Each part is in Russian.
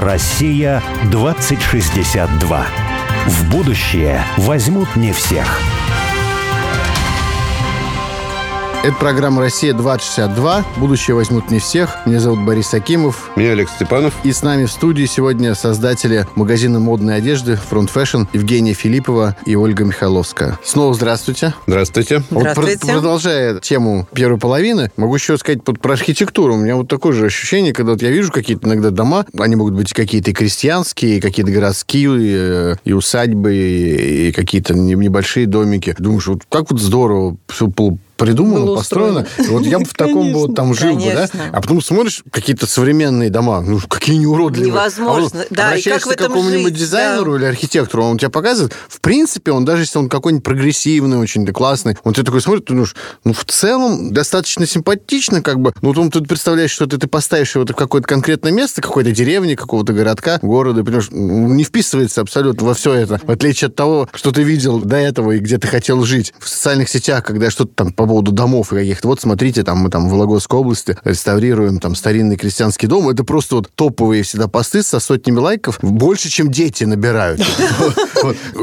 Россия 2062. В будущее возьмут не всех. Это программа «Россия-2062». Будущее возьмут не всех. Меня зовут Борис Акимов. Меня Олег Степанов. И с нами в студии сегодня создатели магазина модной одежды «Фронт Fashion Евгения Филиппова и Ольга Михайловская. Снова здравствуйте. Здравствуйте. Здравствуйте. Вот продолжая тему первой половины, могу еще сказать вот про архитектуру. У меня вот такое же ощущение, когда вот я вижу какие-то иногда дома, они могут быть какие-то и крестьянские, и какие-то городские, и, и усадьбы, и, и какие-то небольшие домики. Думаешь, вот как вот здорово все придумано, Было построено. И вот я бы в таком бы вот там жил бы, да? А потом смотришь какие-то современные дома, ну, какие неуродливые. Невозможно. А вот Да, и обращаешься как в этом к какому-нибудь дизайнеру или архитектору, он тебе показывает, в принципе, он даже если он какой-нибудь прогрессивный, очень да, классный, он тебе такой смотрит, ты думаешь, ну, в целом, достаточно симпатично, как бы, ну, вот он тут представляешь, что ты, ты поставишь его в какое-то конкретное место, какой-то деревни, какого-то городка, города, и понимаешь, не вписывается абсолютно во все это, в отличие от того, что ты видел до этого и где ты хотел жить. В социальных сетях, когда что-то там по поводу домов и каких-то, вот смотрите, там мы там в Вологодской области реставрируем там старинный крестьянский дом, это просто вот топовые всегда посты со сотнями лайков, больше, чем дети набирают.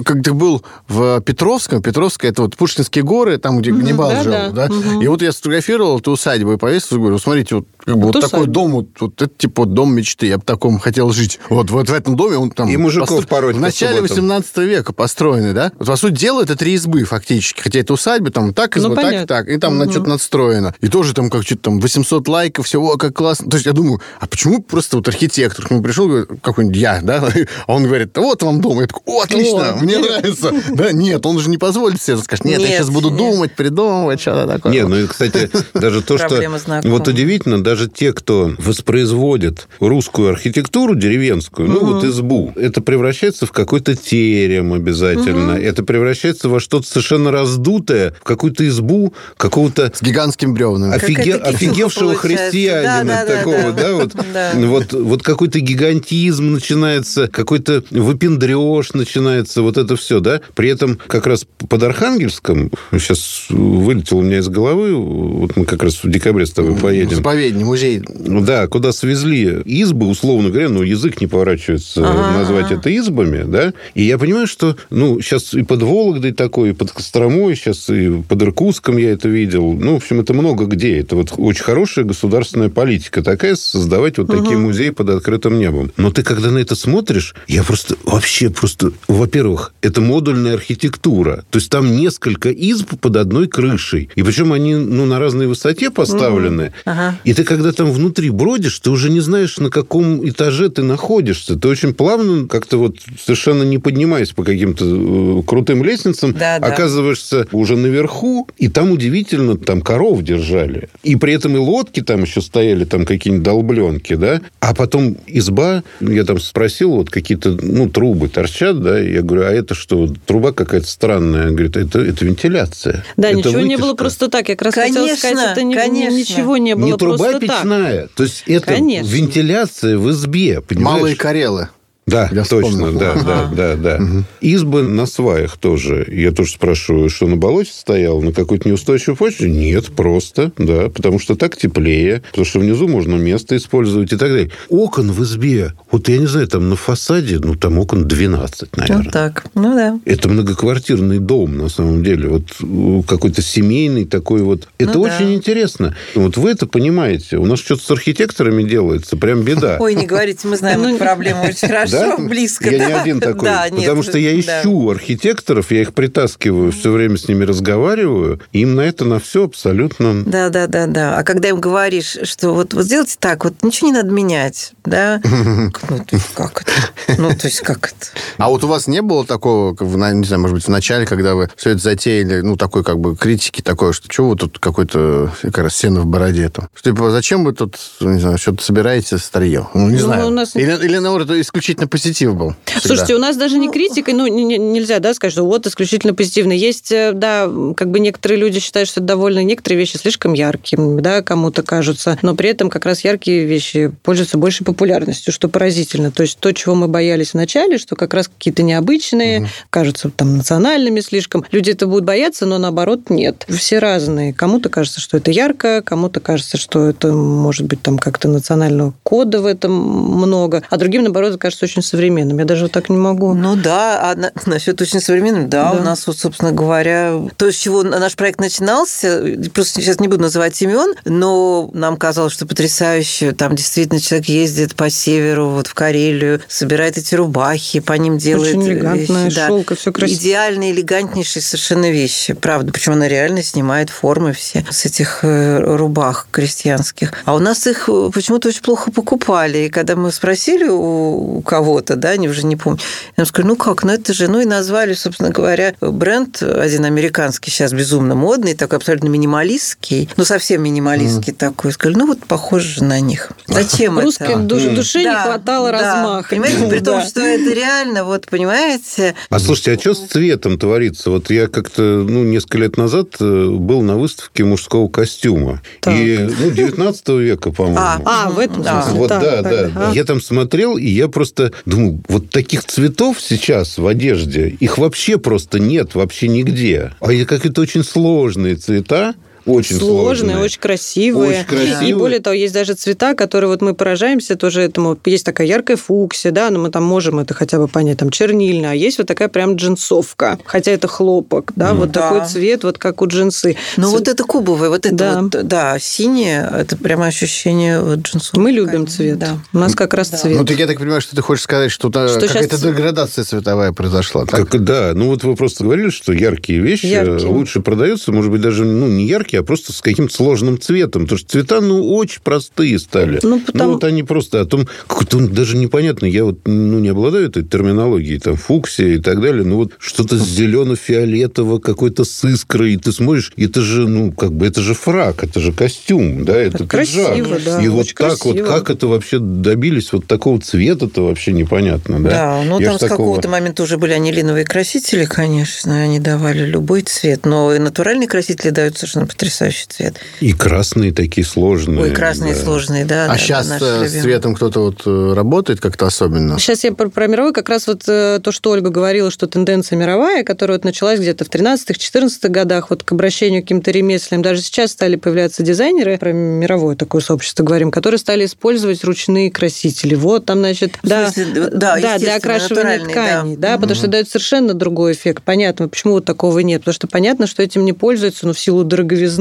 Как ты был в Петровском, Петровское, это вот Пушкинские горы, там, где Ганнибал да, жил, да? И вот я сфотографировал эту усадьбу и повесил, говорю, смотрите, вот как бы вот такой дом, вот, вот это типа дом мечты, я бы в таком хотел жить. Вот, вот в этом доме он там... И мужиков постро- пороть В начале субботам. 18 века построенный, да? Вот, по сути дела, это три избы фактически. Хотя это усадьба, там так изба, Ну, так так. И там на что-то надстроено. И тоже там как что-то там 800 лайков, всего как классно. То есть я думаю, а почему просто вот архитектор к нему пришел, говорит, какой-нибудь я, да? А он говорит, «Да вот вам дом. Я такой, о, отлично, О, мне нравится. Да, нет, он же не позволит себе сказать, нет, я Нет, сейчас буду нет. думать, придумывать, что-то такое. Не, ну и, кстати, даже то, что... Вот удивительно, даже те, кто воспроизводит русскую архитектуру деревенскую, ну вот избу, это превращается в какой-то терем обязательно. Это превращается во что-то совершенно раздутое, в какую-то избу какого-то С гигантским бревном. офиге- офигевшего христианина Да, да, такого, да. да, вот, Да. вот, вот какой-то гигантизм начинается, какой-то выпендреж начинается, вот это все, да. При этом как раз под Архангельском, сейчас вылетело у меня из головы, вот мы как раз в декабре с тобой поедем, Заповедник, музей. да, куда свезли избы, условно говоря, ну, язык не поворачивается Ага, назвать это избами, да, и я понимаю, что, ну, сейчас и под Вологдой такой, и под Костромой, сейчас и под Иркутском я это видел, ну, в общем, это много где, это вот очень хорошая государственная политика такая, создавать вот такие музеи под открытым небом. Но ты, когда на это смотришь, я просто вообще просто, во-первых, это модульная архитектура, то есть там несколько изб под одной крышей, и причем они, ну, на разной высоте поставлены, Ага. и ты, когда там внутри бродишь, ты уже не знаешь, на каком этаже ты находишься. Ты очень плавно, как-то вот совершенно не поднимаясь по каким-то э, крутым лестницам, Да, да. оказываешься уже наверху, и там удивительно, там коров держали. И при этом и лодки там еще стояли, там какие-нибудь долбленки, да. А потом изба, я там спросил, вот какие-то, ну, трубы торчат, да, я говорю, а это что, труба какая-то странная? Он говорит, это, это вентиляция. Да, Это ничего не было вытяжка. просто так. Я как раз хотела Конечно, сказать, это не- конечно. ничего не было не труба просто так. печная. То есть это Конечно. вентиляция в избе, понимаешь? Малые Карелы. Да, Я точно, вспомнил. да, да, да, да. Избы на сваях тоже. Я тоже спрашиваю, что на болоте стоял, на какой-то неустойчивой почве? Нет, просто, да, потому что так теплее, потому что внизу можно место использовать и так далее. Окон в избе, вот я не знаю, там на фасаде, ну, там окон 12, наверное. Вот так. Ну да. Это многоквартирный дом, на самом деле. Вот какой-то семейный такой вот. Это Ну да. очень интересно. Вот вы это понимаете. У нас что-то с архитекторами делается. Прям беда. Ой, не говорите, мы знаем эту проблему очень хорошо, Да? близко. Я да. не один такой. Да, нет, потому что я да. ищу архитекторов, я их притаскиваю, все время с ними разговариваю. Им на это на все абсолютно... Да, да, да, да. А когда им говоришь, что вот, вот сделайте так, вот ничего не надо менять, да? Ну, то есть как это? Ну, то есть как это? А вот у вас не было такого, как в, на- не знаю, может быть, в начале, когда вы все это затеяли, ну, такой как бы критики такой, что чего вы тут какой-то как раз сено в бороде там? Что, типа, зачем вы тут, не знаю, что-то собираете старье? Ну, не Ну, знаю. у нас- Или, или наоборот, исключительно исключительно позитив был. всегда. Слушайте, у нас даже не критика, ну, не- не- нельзя, да, сказать, что вот исключительно позитивно. Есть, э, да, как бы некоторые люди считают, что это довольно некоторые вещи слишком яркими, да, кому-то кажутся, но при этом как раз яркие вещи пользуются большей популярностью, что поразительно. То есть то, чего мы боялись вначале, что как раз какие-то необычные, кажутся там национальными слишком, люди это будут бояться, но наоборот нет. Все разные. Кому-то кажется, что это ярко, кому-то кажется, что это может быть там как-то национального кода в этом много, а другим, наоборот, кажется очень современным. Я даже вот так не могу. Ну да, а на- насчет очень современным, да, Да. у нас вот, собственно говоря, то, с чего наш проект начинался, просто сейчас не буду называть имен, но нам казалось, что потрясающе, там действительно человек ездит по северу, вот в Карелию, собирает эти рубахи, по ним делает Очень элегантная вещи, да. шелка, все красиво. Идеальные, элегантнейшие совершенно вещи, правда. Причем она реально снимает формы все с этих э, рубах крестьянских. А у нас их э, почему-то очень плохо покупали. И когда мы спросили у у кого-то, да, они уже не помню, нам сказали, ну как, ну это же, ну и назвали, собственно говоря, бренд один американский сейчас безумно модный, такой абсолютно минималистский, ну совсем минималистский такой. Сказали, ну вот похоже же на них. Зачем Русской это? душ- душе не Да, хватало да. размаха. Понимаете, при том, что это реально, вот понимаете, А слушайте, а что с цветом творится? Вот я как-то, ну, несколько лет назад э, был на выставке мужского костюма. Так. И, ну, 19 века, по-моему. А, А, в этом Да. смысле. Вот, да, да. Я там смотрел, и я просто думаю, вот таких цветов сейчас в одежде, их вообще просто нет, вообще нигде. А это какие-то очень сложные цвета. Очень сложные, сложные. очень красивые. Очень красивые. И более того, есть даже цвета, которые вот мы поражаемся тоже этому. Есть такая яркая фуксия, да, но мы там можем это хотя бы понять, там чернильная, а есть вот такая прям джинсовка, хотя это хлопок, да, вот да. такой цвет, вот как у джинсы. Ну, Ц- вот это кубовое, вот это Да. вот, да, синее, это прямо ощущение вот джинсовой Мы любим ткани, цвет. Да. У нас как раз Да. цвет. Ну, так я так понимаю, что ты хочешь сказать, что, Что какая-то щас- деградация цветовая произошла. Так? Так, да, ну вот вы просто говорили, что яркие вещи Яркие. лучше продаются, может быть, даже ну, не яркие, а просто с каким-то сложным цветом. Потому что цвета, ну, очень простые стали. Ну, потому- вот они просто о том, какой-то даже непонятно, я вот ну, не обладаю этой терминологией, там, фуксия и так далее, ну, вот что-то зелено-фиолетово, какой-то с искрой, и ты смотришь, это же, ну, как бы, это же фрак, это же костюм, да, это красиво, пиджак. да, И вот так вот, красиво. как это вообще добились вот такого цвета-то вообще непонятно, да? Да, ну Я там с такого- какого-то момента уже были анилиновые красители, конечно, они давали любой цвет, но и натуральные красители дают совершенно потрясающий цвет. И красные такие сложные. Ой, красные да. сложные, да. а да, сейчас наши с цветом кто-то вот э, работает как-то особенно? Сейчас я про, про мировой, как раз вот э, то, что Ольга говорила, что тенденция мировая, которая вот началась где-то в 13-14 годах, вот к обращению к каким-то ремеслям, даже сейчас стали появляться дизайнеры, про мировое такое сообщество говорим, которые стали использовать ручные красители. Вот там, значит, В да, смысле, да, для естественно, окрашивания тканей, да. да, потому что дает совершенно другой эффект. Понятно, почему вот такого нет, потому что понятно, что этим не пользуются, но в силу дороговизны,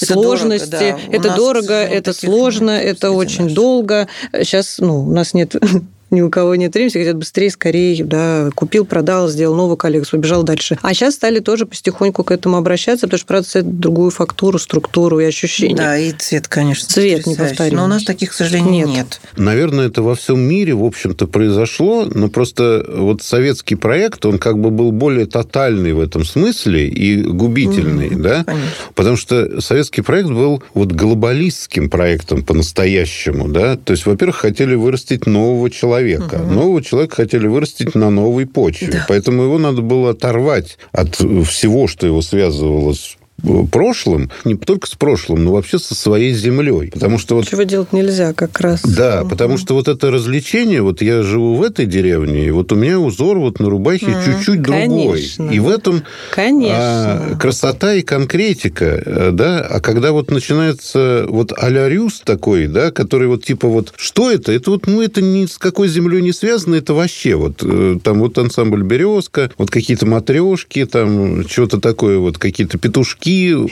Это сложности, дорого, да. Это дорого, это сложно, это очень что- долго. Сейчас, ну, у нас нет ни у кого нет времени, все хотят быстрее, скорее, да, купил, продал, сделал новую коллекцию, побежал дальше. А сейчас стали тоже потихоньку к этому обращаться, потому что, правда, это другую фактуру, структуру и ощущения. Да, и цвет, конечно, Цвет потрясающий. неповторимый. Но у нас таких, к сожалению, Нет. нет. Наверное, это во всем мире, в общем-то, произошло, но просто вот советский проект, он как бы был более тотальный в этом смысле и губительный, да? конечно. Потому что советский проект был вот глобалистским проектом по-настоящему, да? То есть, во-первых, хотели вырастить нового человека. Нового человека хотели вырастить на новой почве. Да. Поэтому его надо было оторвать от всего, что его связывало с прошлым, не только с прошлым, но вообще со своей землей. Потому что вот Чего делать нельзя как раз. да, потому что вот это развлечение, вот я живу в этой деревне, и вот у меня узор вот на рубахе чуть-чуть другой. И в этом Конечно. а, красота и конкретика, э, да. А когда вот начинается вот а-ля Рюс такой, да, который вот типа вот, что это? Это вот, ну, это ни с какой землей не связано, это вообще вот э, там вот ансамбль «Березка», вот какие-то матрешки, там что-то такое, вот какие-то петушки.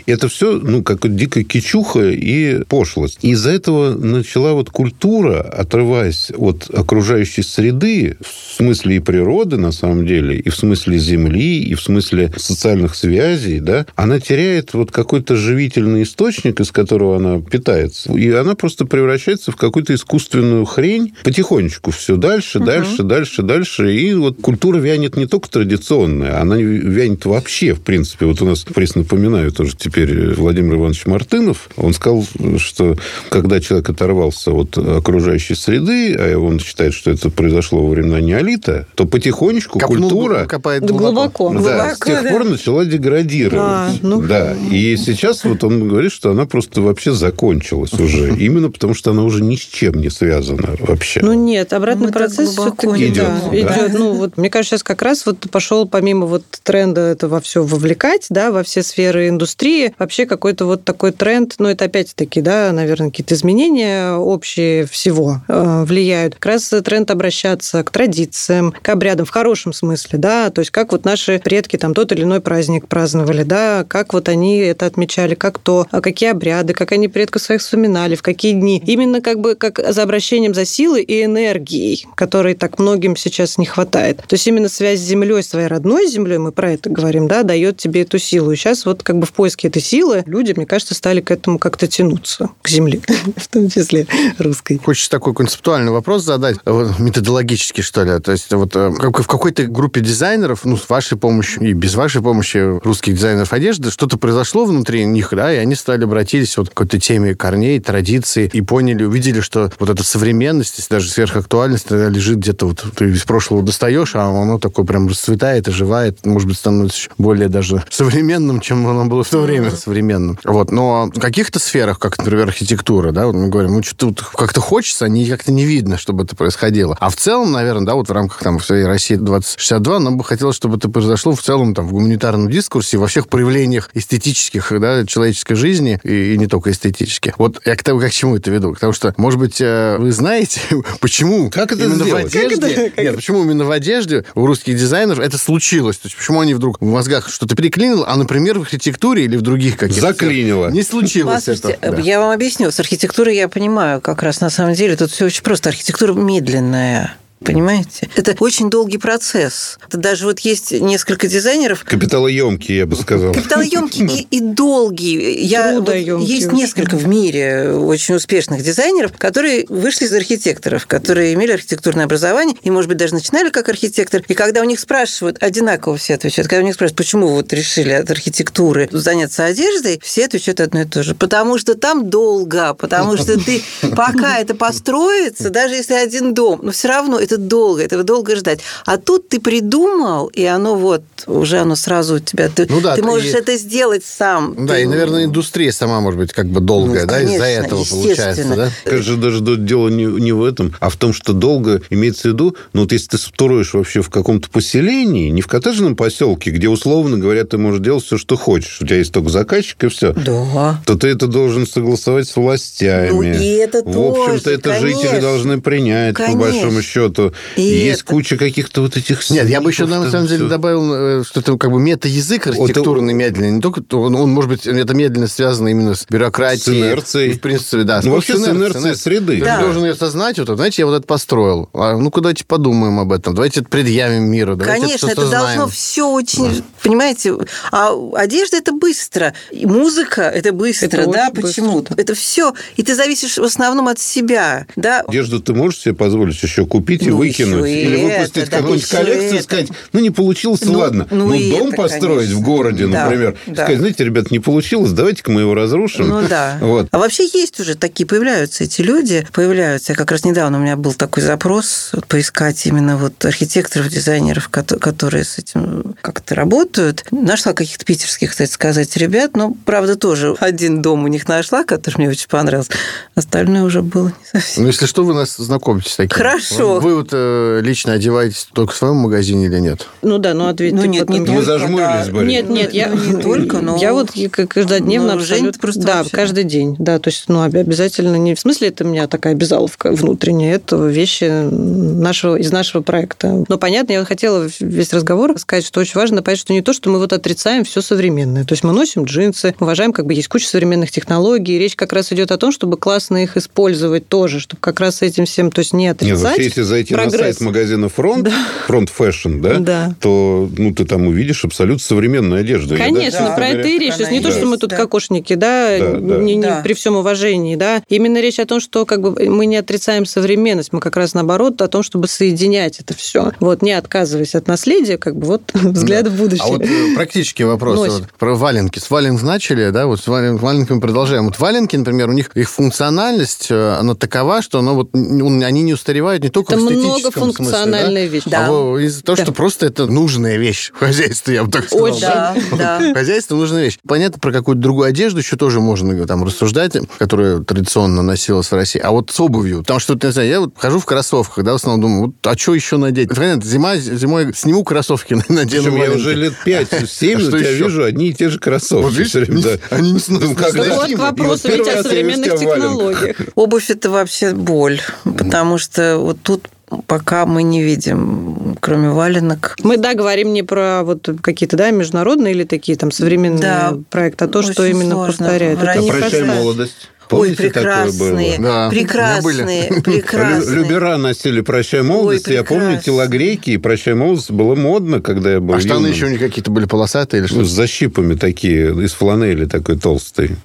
Это все, ну, как дикая кичуха и пошлость. И из-за этого начала вот культура, отрываясь от окружающей среды, в смысле и природы, на самом деле, и в смысле земли, и в смысле социальных связей, да, она теряет вот какой-то живительный источник, из которого она питается. И она просто превращается в какую-то искусственную хрень. Потихонечку все дальше, дальше, дальше, дальше. И вот культура вянет не только традиционная, она вянет вообще, в принципе. Вот у нас, Пресс, напоминаю, знаю тоже теперь, Владимир Иванович Мартынов, он сказал, что когда человек оторвался от окружающей среды, а он считает, что это произошло во времена неолита, то потихонечку Копнул, культура... копает Глубоко. Да, Глубоко, с тех да. пор начала деградировать. А, ну. Да, и сейчас вот он говорит, что она просто вообще закончилась уже. Именно потому, что она уже ни с чем не связана вообще. Ну нет, обратный Мы процесс глубоко все-таки не да, идет. Ну вот мне кажется, сейчас как раз вот пошел помимо вот тренда это во все вовлекать, да, во все сферы индустрии, вообще какой-то вот такой тренд, ну это опять-таки, да, наверное, какие-то изменения общие всего э, влияют. Как раз тренд обращаться к традициям, к обрядам в хорошем смысле, да, то есть как вот наши предки там тот или иной праздник праздновали, да, как вот они это отмечали, как то, а какие обряды, как они предков своих вспоминали, в какие дни. Именно как бы как за обращением за силой и энергией, которой так многим сейчас не хватает. То есть именно связь с землей, своей родной землей, мы про это говорим, да, дает тебе эту силу. И сейчас вот как бы в поиске этой силы люди, мне кажется, стали к этому как-то тянуться, к земле, в том числе русской. Хочется такой концептуальный вопрос задать, вот, методологический, что ли. То есть вот э, как в какой-то группе дизайнеров, ну, с вашей помощью и без вашей помощи русских дизайнеров одежды, что-то произошло внутри них, да, и они стали обратились вот к какой-то теме корней, традиций, и поняли, увидели, что вот эта современность, даже сверхактуальность, лежит где-то вот, ты из прошлого достаешь, а оно такое прям расцветает, оживает, может быть, становится более даже современным, чем оно было в то время современным. Вот, но в каких-то сферах, как, например, архитектура, да, вот мы говорим, ну, что-то вот как-то хочется, а не как-то не видно, чтобы это происходило. А в целом, наверное, да, вот в рамках там всей России 2062 нам бы хотелось, чтобы это произошло в целом там в гуманитарном дискурсе, во всех проявлениях эстетических, да, человеческой жизни, и, и не только эстетических. Вот я к тому, как к чему это веду? Потому что, может быть, э, вы знаете, почему Как это именно сделать? в одежде... Нет, почему именно в одежде у русских дизайнеров это случилось? То есть почему они вдруг в мозгах что-то переклинило, а, например, в архитектуре или в других каких-то... Заклинило. Не случилось это. Послушайте, Да. Я вам объясню. С архитектурой я понимаю, как раз на самом деле тут все очень просто. Архитектура медленная. Понимаете? Это очень долгий процесс. Это даже вот есть несколько дизайнеров, Капиталоемкий, я бы сказал. капиталоемкий и, и долгий. Я, вот есть несколько в мире очень успешных дизайнеров, которые вышли из архитекторов, которые имели архитектурное образование и, может быть, даже начинали как архитектор. И когда у них спрашивают, одинаково все отвечают, когда у них спрашивают, почему вы вот решили от архитектуры заняться одеждой, все отвечают одно и то же. Потому что там долго, потому что ты пока это построится, даже если один дом, но все равно это долго, этого долго ждать. А тут ты придумал, и оно вот, уже оно сразу у тебя, ты, Ну да, ты можешь и- это сделать сам. Да, Ты- и, наверное, индустрия сама может быть как бы долгая, Ну, да, из-за конечно, этого получается, да? Кажется, даже дело не, не в этом, а в том, что долго имеется в виду, ну вот если ты строишь вообще в каком-то поселении, не в коттеджном поселке, где, условно говоря, ты можешь делать все, что хочешь, у тебя есть только заказчик и все, Да. то ты это должен согласовать с властями. Ну, и это В общем-то, тоже, это жители конечно. должны принять, по Конечно. большому счету. И есть это- куча каких-то вот этих... Нет, я бы еще, на самом деле, добавил, э, что это как бы мета-язык архитектурный медленный. Не только, то он, он, может быть, это медленно связано именно с бюрократией. С инерцией. В принципе, да. Ну, Вот вообще с инерцией среды. Ты Да. должен ее осознать, вот, знаете, я вот это построил. А, ну-ка, давайте подумаем об этом. Давайте это предъявим миру. Конечно, это это должно знаем. все очень, понимаете, а одежда это быстро, и музыка это быстро, Это да, почему-то. Это все, и ты зависишь в основном от себя, да. Одежду ты можешь себе позволить еще купить и Ну, выкинуть? Или это, выпустить да, какую-нибудь коллекцию и это. сказать, ну, не получилось, Ну, ладно. ну, Ну, дом это, построить конечно. в городе, Да, например. да. Сказать, знаете, ребят, не получилось, давайте-ка мы его разрушим. Ну да. Вот. А вообще есть уже такие, появляются эти люди, появляются. Я как раз недавно у меня был такой запрос вот, поискать именно вот архитекторов, дизайнеров, кото- которые с этим как-то работают. Нашла каких-то питерских, кстати сказать, ребят, но, правда, тоже один дом у них нашла, который мне очень понравился. Остальное уже было не совсем. Ну, если что, вы нас знакомитесь с такими. Хорошо. Вы вот э, лично одеваетесь только в своем магазине или нет? Ну да, ну ответь. Ну ты нет, не Вы только, зажмурились, да. Борис? Нет, нет, я Ну, не только, но... Я вот каждодневно Ну, абсолютно... просто да, вообще- каждый день. Да, то есть, ну, об- обязательно не... В смысле, это у меня такая обязаловка внутренняя. Это вещи нашего, из нашего проекта. Но понятно, я хотела весь разговор сказать, что очень важно понять, что не то, что мы вот отрицаем все современное. То есть мы носим джинсы, уважаем, как бы есть куча современных технологий. Речь как раз идет о том, чтобы классно их использовать тоже, чтобы как раз с этим всем, то есть не Нет, отрицать. вообще, если за зайти на Прогресс. сайт магазина «Фронт», «Front Fashion», да, Да. то ну, ты там увидишь абсолютно современную одежду. Конечно, даже, про это и речь. То есть не то, что мы тут да. кокошники, да, Да, да. не- не Да. при всем уважении, да. Именно речь о том, что как бы мы не отрицаем современность, мы как раз наоборот о том, чтобы соединять это все. Вот, не отказываясь от наследия, как бы вот взгляд в будущее. А вот э, практический вопрос вот, про валенки. С валенок начали, да, вот с вален- валенками продолжаем. Вот валенки, например, у них их функциональность, э, она такова, что она вот, они не устаревают не только Это в многофункциональная смысле, вещь. да, Да. а из-за того, Да. что просто это нужная вещь в хозяйстве, я бы так сказал. Очень. да. Да. Хозяйство нужная вещь. Понятно, про какую-то другую одежду еще тоже можно там рассуждать, которая традиционно носилась в России. А вот с обувью, потому что, не знаю, я вот хожу в кроссовках, да, в основном думаю, вот, а что еще надеть? Понятно, зима, зимой сниму кроссовки, надену Причем я уже лет 5-7 А у что тебя еще? вижу одни и те же кроссовки. Вот видишь, Всё время, не- да. они не сносят. Ну, Вот первый ведь о современных технологиях. Обувь это вообще боль, потому что вот тут пока мы не видим, кроме валенок. Мы, да, говорим не про вот какие-то, да, международные или такие там современные Да, проекты, а то, что именно сложно. повторяет. Это А прощай молодость. Ой, Помните, такое было? прекрасные, Да, прекрасные, прекрасные. Любера носили «Прощай молодость». Ой, я помню, телогрейки и «Прощай молодость» было модно, когда я был А штаны еще у них какие-то были полосатые или что? Ну, с защипами такие, из фланели такой толстый.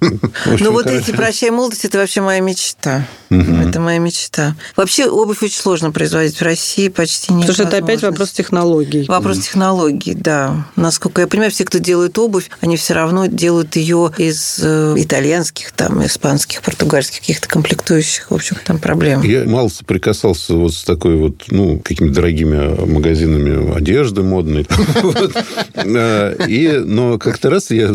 Ну вот эти «Прощай, молодость» – это вообще моя мечта. Это моя мечта. Вообще обувь очень сложно производить в России, почти нет Потому что это опять вопрос технологий. Вопрос технологий, да. Насколько я понимаю, все, кто делает обувь, они все равно делают ее из э, итальянских, там, испанских, португальских каких-то комплектующих. В общем, там проблем. Я мало соприкасался вот с такой вот, ну, какими-то дорогими магазинами одежды модной. А, И, но как-то раз я,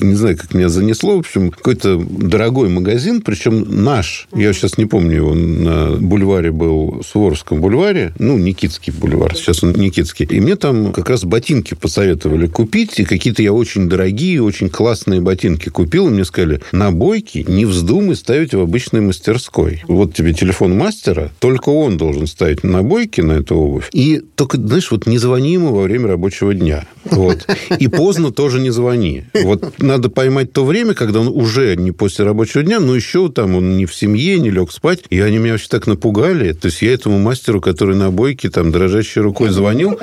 не знаю, как меня занесло, в общем, какой-то дорогой магазин, причем наш, я сейчас не помню его, на бульваре был, Суворовском бульваре, ну, Никитский бульвар, сейчас он Никитский. И мне там как раз ботинки посоветовали купить, и какие-то я очень дорогие, очень классные ботинки купил, и мне сказали, на бойке не вздумай ставить в обычной мастерской. Вот тебе телефон мастера, только он должен ставить на бойке на эту обувь. И только, знаешь, вот не звони ему во время рабочего дня. Вот. И поздно тоже не звони. Вот надо поймать то время, когда он уже не после рабочего дня, но еще там он не в семье, не лег спать. И они меня вообще так напугали. То есть я этому мастеру, который на бойке, там, дрожащей рукой звонил,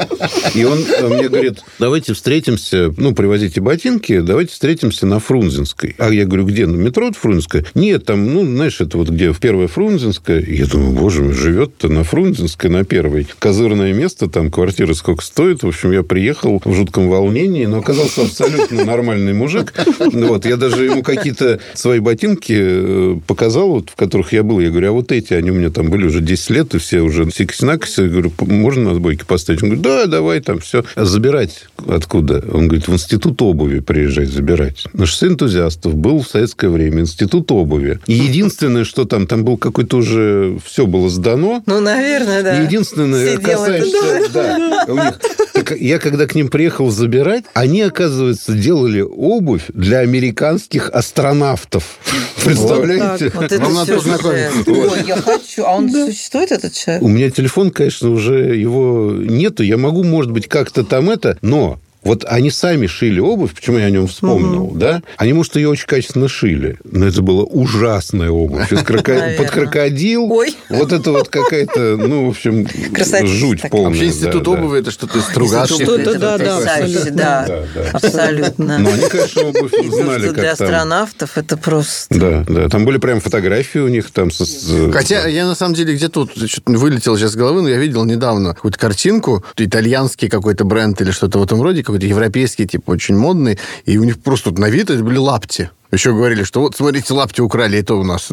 и он э, мне говорит, давайте встретимся, ну, привозите ботинки, давайте встретимся на Фрунзенской. А я говорю, где? На метро Фрунзенская? Нет, там, ну, знаешь, это вот где в первая Фрунзенская. Я думаю, боже мой, живет-то на Фрунзенской, на первой. Козырное место, там квартира сколько стоит. В общем, я приехал в жутком волнении, но оказался абсолютно нормальный мужик. Вот, я даже ему какие-то свои ботинки э, показал, вот, в которых я был. Я говорю, а вот эти, они у меня там были уже 10 лет, и все уже сикс-накс. Я говорю, можно на сбойке поставить? Он говорит, да, давай, там все. А забирать откуда? Он говорит, в институт обуви приезжать забирать. На шоссе энтузиастов был в советское время институт обуви. И единственное, что там, там был какой-то уже... Все было сдано. Ну, наверное, да. И Единственное, Сидел касаешься... Да, у них- Так я когда к ним приехал забирать, они, оказывается, делали обувь для американских астронавтов. Представляете? Вот это же. Ой, я хочу. А он существует, этот человек? У меня телефон, конечно, уже его нету. Я могу, может быть, как-то там это, но вот они сами шили обувь, почему я о нем вспомнил, да? Они, может, ее очень качественно шили, но это была ужасная обувь. Из кроко-. Под крокодил. Ой. Вот это вот какая-то, ну, в общем, Красавица жуть такая. полная. Вообще институт да, да. обуви это что-то из. Что-то, Это да, да, абсолютно. да. Да, да. Абсолютно. Но они, конечно, обувь знали, для как там. астронавтов это просто... Да, да. Там были прям фотографии у них там. с- Хотя я на самом деле где-то вот что-то вылетел сейчас с головы, но я видел недавно какую-то картинку, итальянский какой-то бренд или что-то в этом роде, какой-то европейский, типа очень модный, и у них просто на вид это были лапти. Еще говорили, что вот, смотрите, лапти украли, это у нас.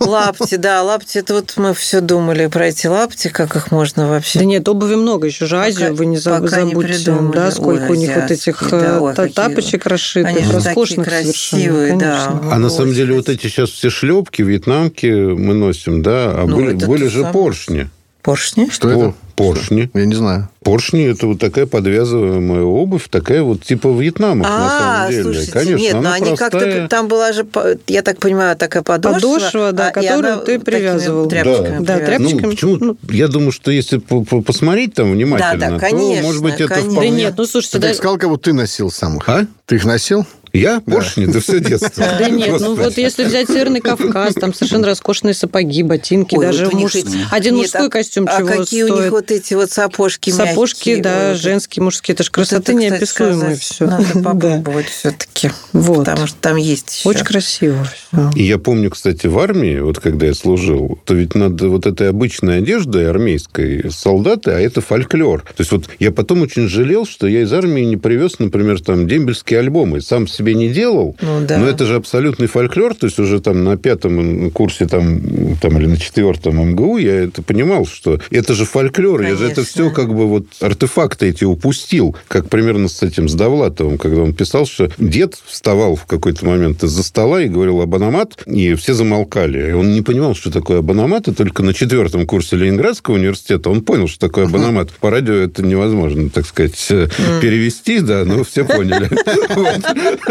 Лапти, да, лапти. Это вот мы все думали про эти лапти, как их можно вообще... Да нет, обуви много. Еще же Азию вы не за- пока не забудьте. придумали. да, сколько Ой, у них вот этих азиатские, да, э, ой, та- какие- тапочек расшитых, Они роскошных такие совершенно, красивые, да. конечно. А на самом деле вот эти сейчас все шлепки, вьетнамки мы носим, да, а Ну, были, были же самое. поршни. Поршни? Что это? Поршни. Я не знаю. Поршни – это вот такая подвязываемая обувь, такая вот типа вьетнамок на А, самом деле. слушайте, Конечно, нет, но она они как-то... Там была же, я так понимаю, такая подошва. Подошва, да, а, которую ты привязывал. Тряпочками Да, привязывала. тряпочками. Ну, почему? Я думаю, что если по- по- посмотреть там внимательно, Да, да, то, конечно, может быть, это конечно. Да вполне... нет, ну слушайте, Ты да, сказал, будто ты носил сам их. А? Ты их носил? Я? Поршни? Да все детство. Да нет, ну Господи. вот если взять Северный Кавказ, там совершенно роскошные сапоги, ботинки, Ой, даже вот муж- один Нет, мужской а- костюм а чего какие у них вот эти вот сапожки Сапожки, мягкие? да, Ой, женские, мужские, это же вот кстати, неописуемая сказать, все. Надо попробовать все-таки. Вот. Потому что там есть еще. Очень красиво все. И я помню, кстати, в армии, вот когда я служил, то ведь надо вот этой обычной одеждой армейской солдаты, а это фольклор. То есть вот я потом очень жалел, что я из армии не привез, например, там дембельские альбомы. Сам себе не делал, Ну да. но это же абсолютный фольклор. То есть уже там на пятом курсе там, там или на четвертом МГУ я это понимал, что это же фольклор. Я же это Конечно. все как бы вот артефакты эти упустил. Как примерно с этим, с Довлатовым, когда он писал, что дед вставал в какой-то момент из-за стола и говорил абономат, и все замолкали. И он не понимал, что такое абономат, и только на четвертом курсе Ленинградского университета он понял, что такое абономат. По радио это невозможно, так сказать, э, перевести, да, но все поняли.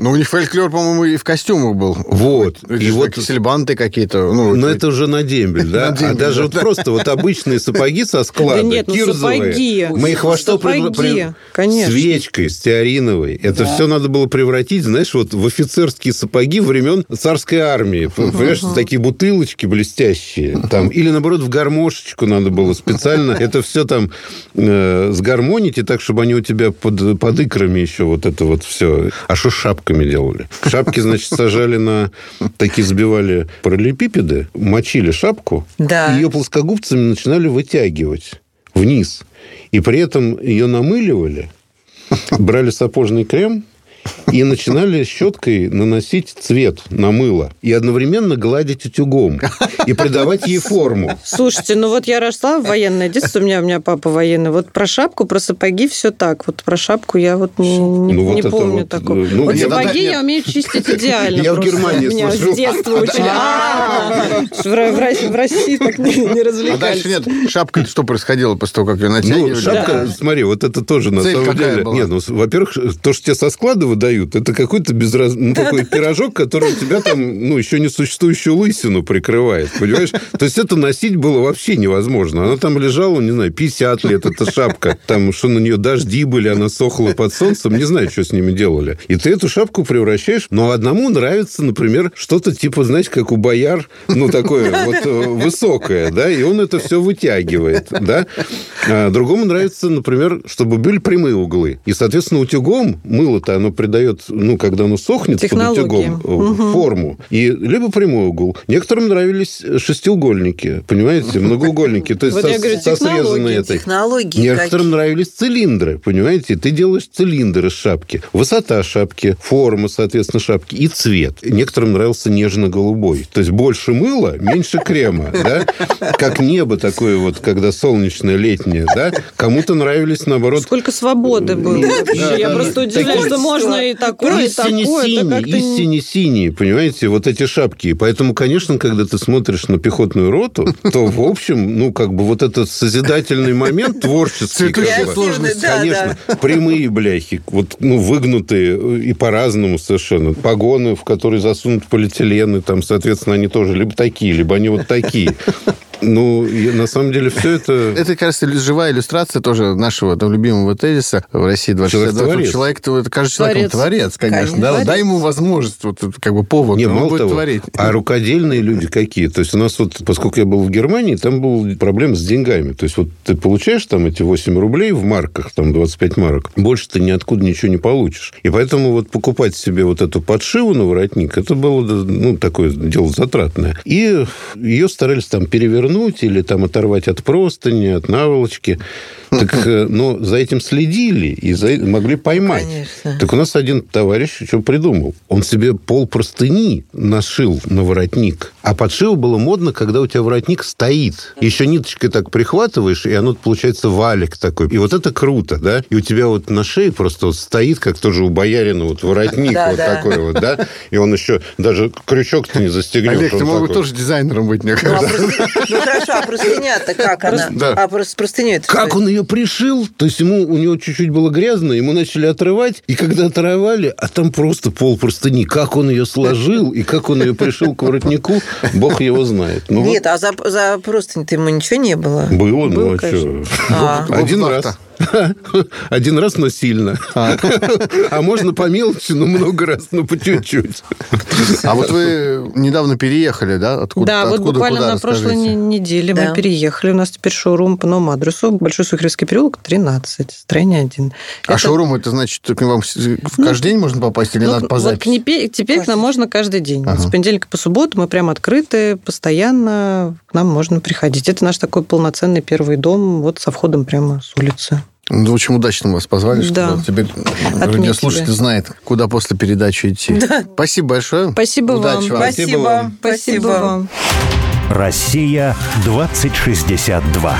Ну, у них фольклор, по-моему, и в костюмах был. Вот. Эти И вот- сельбанты какие-то. Ну, Но это уже на дембель, да? А даже вот просто вот обычные сапоги со склада, Да нет, ну кирзовые. сапоги. Мы их во что. Свечкой стеариновой. Это все надо было превратить, знаешь, вот в офицерские сапоги времен царской армии. Понимаешь, такие бутылочки блестящие. Там. Или, наоборот, в гармошечку надо было специально это все там э, сгармонить, и так, чтобы они у тебя под, под икрами еще вот это вот все. А что с шапками делали? Шапки, значит, сажали на... Такие сбивали параллелепипеды, мочили шапку, Да. и ее плоскогубцами начинали вытягивать вниз. И при этом ее намыливали, брали сапожный крем и начинали щеткой наносить цвет на мыло. И одновременно гладить утюгом. И придавать ей форму. Слушайте, ну вот я росла в военное детство, у меня, у меня папа военный. Вот про шапку, про сапоги все так. Вот про шапку я вот не, не- Ну, вот не помню вот, такого. ну, вот я- сапоги нет. я умею чистить идеально. Я в. Германии Меня служил. с детства учили. А, В России так не А развлекались. дальше нет. Шапка что происходило после того, как ее Ну, натягивали? шапка, смотри, вот это тоже на самом деле... Нет, ну, во-первых, то, что тебе со выдают, это какой-то безраз... ну, такой пирожок, который у тебя там, ну, еще не существующую лысину прикрывает, понимаешь? То есть это носить было вообще невозможно. Она там лежала, не знаю, 50 лет, эта шапка. Там, что на нее дожди были, она сохла под солнцем, не знаю, что с ними делали. И ты эту шапку превращаешь, но одному нравится, например, что-то типа, знаешь, как у бояр, ну, такое вот э, высокое, да, и он это все вытягивает, да. А другому нравится, например, чтобы были прямые углы. И, соответственно, утюгом мыло-то оно придает, ну, когда оно сохнет под Технологии. утюгом, э, форму. И либо прямой угол. Некоторым нравились шестиугольники, понимаете, многоугольники. То есть Вот со, говорю, со срезанной этой. Технологии Некоторым нравились цилиндры, понимаете? Ты делаешь цилиндр из шапки. Высота шапки, форма, соответственно, шапки и цвет. Некоторым нравился нежно-голубой. То есть больше мыла, меньше крема, да? Как небо такое вот, когда солнечное, летнее, да? Кому-то нравились, наоборот, Сколько свободы было вообще. Я просто удивляюсь, что можно и такое, и такое. Это не- истине синие, понимаете, вот эти шапки. Поэтому, конечно, когда ты смотришь на пехотную роту, то, в общем, ну, как бы вот этот созидательный момент творческий, Цветущая сложность. Конечно, прямые бляхи, вот, ну, выгнутые и по-разному совершенно. Погоны, в которые засунут полиэтилены, там, соответственно, они тоже либо такие, либо они вот такие. Ну, и на самом деле все это... Это, кажется, живая иллюстрация тоже нашего там, любимого тезиса в России 2062. Человек-творец. Человек, то это кажется человеком Творец. творец, конечно. Конечно, да, творец. дай ему возможность, вот как бы повод, Не, он мало будет того, творить. а рукодельные люди какие? То есть у нас вот, поскольку я был в Германии, там был проблема с деньгами. То есть вот ты получаешь там эти 8 рублей в марках, там 25 марок, больше ты ниоткуда ничего не получишь. И поэтому вот покупать себе вот эту подшиву на воротник, это было, ну, такое дело затратное. И ее старались там перевернуть или там оторвать от простыни, от наволочки. Так, э, но за этим следили и за- могли поймать. Конечно. Так у нас один товарищ что придумал? Он себе пол простыни нашил на воротник. А подшива было модно, когда у тебя воротник стоит. Еще ниточкой так прихватываешь, и оно получается валик такой. И вот это круто, да? И у тебя вот на шее просто вот стоит, как тоже у боярина, вот воротник Да, вот да. такой вот, да? И он еще даже крючок-то не застегнешь. Олег, ты мог бы тоже дизайнером быть, мне Ну, а кажется. ну, хорошо, а простыня-то как она? Да. А просто простыню это Как он ее пришил? То есть ему у него чуть-чуть было грязно, ему начали отрывать, и когда отрывали, а там просто пол простыни. Как он ее сложил и как он ее пришил к воротнику, бог его знает. Ну, Нет, а за, за простынь-то ему ничего не было? было, ну Было, а конечно. что? А. Один раз. Один раз, но сильно. А можно по мелочи, но много раз, но по чуть-чуть. А вот вы недавно переехали, да? Откуда, Да, вот откуда, буквально куда, на прошлой расскажите? не- неделе Да. мы переехали. У нас теперь шоурум по новому адресу. Большой Сухаревский переулок, 13, строение 1. А шоурум, это значит, к вам в каждый день можно попасть или Ну, надо по вот записи? непе- теперь к нам можно каждый день. Ага. С понедельника по субботу мы прям открыты, постоянно к нам можно приходить. Это наш такой полноценный первый дом, вот со входом прямо с улицы. Ну, очень удачно вас позвали, что Да. теперь радиослушатель Отметили. знает, куда после передачи идти. Спасибо большое. Спасибо Удачи вам. вам. Спасибо. Спасибо вам. Россия 2062.